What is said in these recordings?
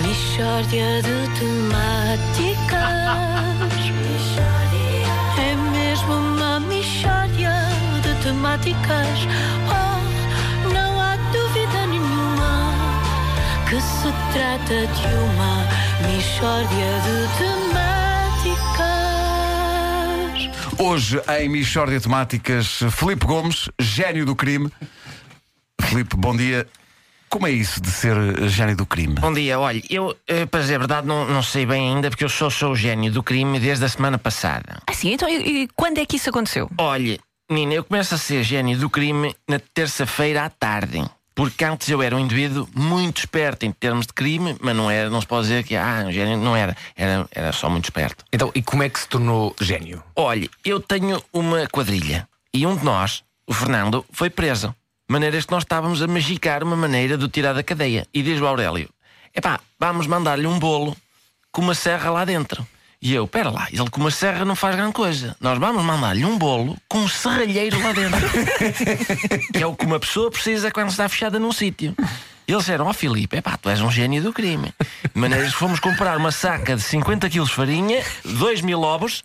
Mishória de temáticas. É mesmo uma mishória de temáticas. Oh, não há dúvida nenhuma que se trata de uma mishória de temáticas. Hoje, em Michórdia Temáticas, Filipe Gomes, gênio do crime. Filipe, bom dia. Como é isso de ser gênio do crime? Bom dia, olha, eu, eh, para dizer a verdade, não, não sei bem ainda, porque eu só sou o gênio do crime desde a semana passada. Ah, sim, então e, e quando é que isso aconteceu? Olha, Nina, eu começo a ser gênio do crime na terça-feira à tarde. Porque antes eu era um indivíduo muito esperto em termos de crime, mas não era, não se pode dizer que ah, um gênio não era, era, era só muito esperto. Então, e como é que se tornou gênio? Olha, eu tenho uma quadrilha e um de nós, o Fernando, foi preso. Maneiras que nós estávamos a magicar uma maneira de o tirar da cadeia. E diz o Aurélio: epá, vamos mandar-lhe um bolo com uma serra lá dentro. E eu, pera lá, ele com uma serra não faz grande coisa. Nós vamos mandar-lhe um bolo com um serralheiro lá dentro. que é o que uma pessoa precisa quando está fechada num sítio. Eles disseram, ó Filipe, epá, tu és um gênio do crime. De maneiras que fomos comprar uma saca de 50 quilos de farinha, 2 mil ovos,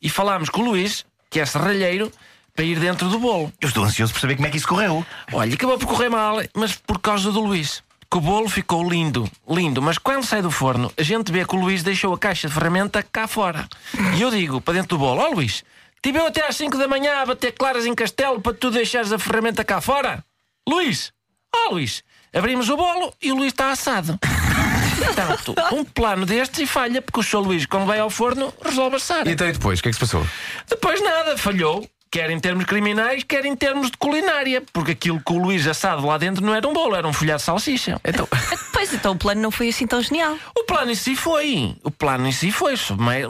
e falámos com o Luís, que é serralheiro, para ir dentro do bolo. Eu estou ansioso por saber como é que isso correu. Olha, acabou por correr mal, mas por causa do Luís. Que o bolo ficou lindo, lindo, mas quando sai do forno, a gente vê que o Luís deixou a caixa de ferramenta cá fora. E eu digo para dentro do bolo: Ó Luís, tive eu até às 5 da manhã a bater claras em castelo para tu deixares a ferramenta cá fora? Luís, ó Luís, abrimos o bolo e o Luís está assado. Portanto, um plano destes e falha, porque o Sr. Luís, quando vai ao forno, resolve assar. E então e depois, o que é que se passou? Depois nada, falhou. Quer em termos criminais, quer em termos de culinária. Porque aquilo que o Luís assado lá dentro não era um bolo, era um folhado de salsicha. Então, Pois então o plano não foi assim tão genial. O plano em si foi. O plano em si foi.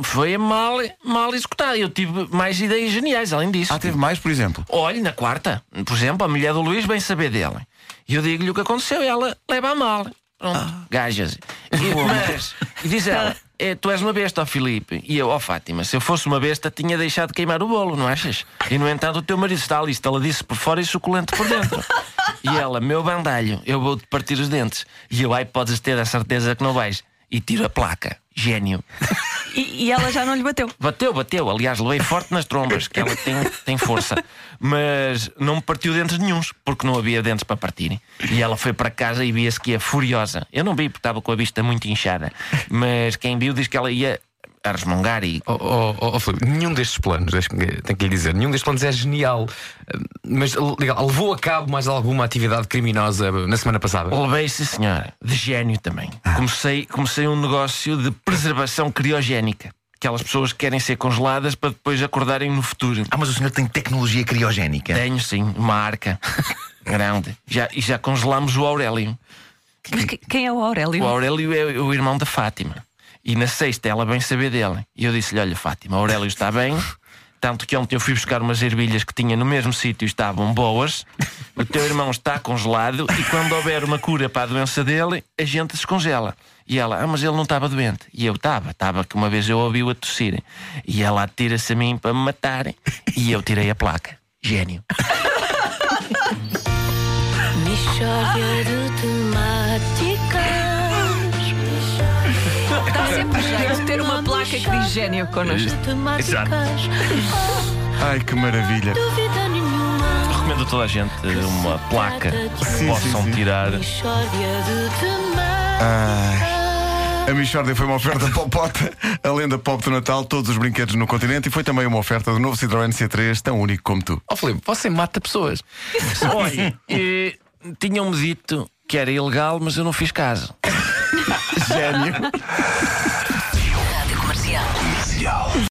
Foi mal, mal executado. Eu tive mais ideias geniais, além disso. Ah, teve mais, por exemplo? Olhe, na quarta, por exemplo, a mulher do Luís vem saber dele. E eu digo-lhe o que aconteceu e ela leva a mal. Pronto, gajas. E, mas, e diz ela, "É, tu és uma besta, ó Filipe. E eu, ó Fátima, se eu fosse uma besta, tinha deixado de queimar o bolo, não achas? E no entanto, o teu marido está ali, disse por fora e suculento por dentro. E ela, meu bandalho, eu vou-te partir os dentes. E eu, ai, podes ter a certeza que não vais. E tiro a placa. Gênio. E, e ela já não lhe bateu. Bateu, bateu. Aliás, levei forte nas trombas, que ela tem, tem força. Mas não me partiu dentes nenhuns, porque não havia dentes para partirem. E ela foi para casa e via-se que ia furiosa. Eu não vi porque estava com a vista muito inchada. Mas quem viu diz que ela ia a resmungar e. oh, oh, oh, oh, Filipe, nenhum destes planos, tenho que lhe dizer, nenhum destes planos é genial. Mas legal, levou a cabo mais alguma atividade criminosa na semana passada? Levei, sim, senhora, de gênio também. Comecei, comecei um negócio de preservação criogénica. Aquelas pessoas que querem ser congeladas para depois acordarem no futuro. Ah, mas o senhor tem tecnologia criogénica. Tenho sim, uma arca grande. Já, e já congelámos o Aurélio. Mas que- quem é o Aurélio? O Aurélio é o irmão da Fátima. E na sexta ela vem saber dele. E eu disse-lhe: Olha, Fátima, Aurélio está bem. Tanto que ontem eu fui buscar umas ervilhas que tinha no mesmo sítio e estavam boas. O teu irmão está congelado e quando houver uma cura para a doença dele, a gente descongela. E ela, ah, mas ele não estava doente. E eu estava, estava que uma vez eu ouvi-o a tossir. E ela atira-se a mim para me matar. E eu tirei a placa. Gênio. sempre jeito ter uma placa que diz gênio connosco. Temáticas. Oh, Ai, que maravilha. Recomendo a toda a gente uma placa que Sim, possam sim, sim. tirar. Temáticas. A Michórdia foi uma oferta popota, a lenda pop do Natal, todos os brinquedos no continente e foi também uma oferta do novo Citroën C3, tão único como tu. Oh, Filipe, você mata pessoas. Olha, eh, tinham-me dito que era ilegal, mas eu não fiz caso. Gênio.